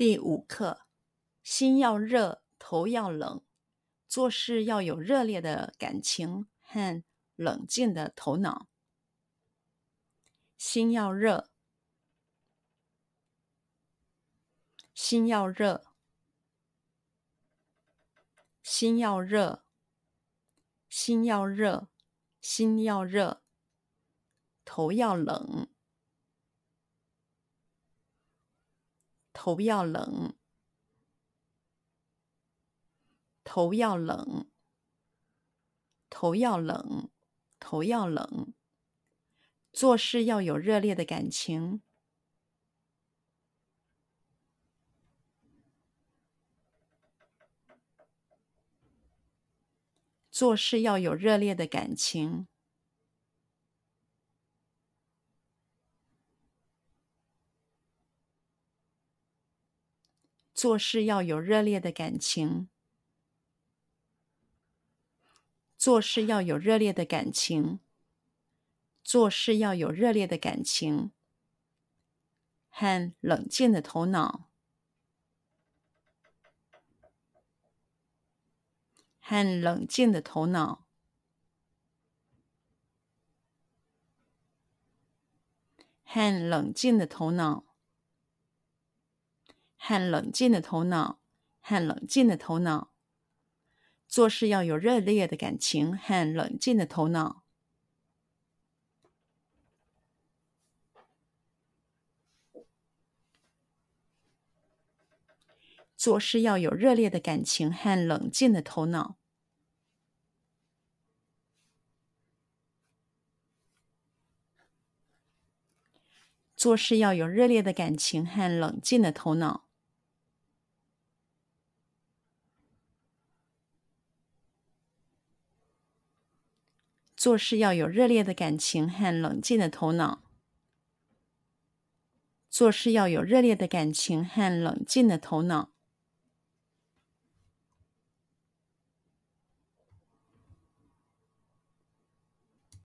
第五课：心要热，头要冷，做事要有热烈的感情和冷静的头脑。心要热，心要热，心要热，心要热，心要热，头要冷。头要冷，头要冷，头要冷，头要冷。做事要有热烈的感情，做事要有热烈的感情。做事要有热烈的感情，做事要有热烈的感情，做事要有热烈的感情，和冷静的头脑，和冷静的头脑，和冷静的头脑。和冷静的头脑，和冷静的头脑，做事要有热烈的感情和冷静的头脑。做事要有热烈的感情和冷静的头脑。做事要有热烈的感情和冷静的头脑。做事要有热烈的感情和冷静的头脑。做事要有热烈的感情和冷静的头脑。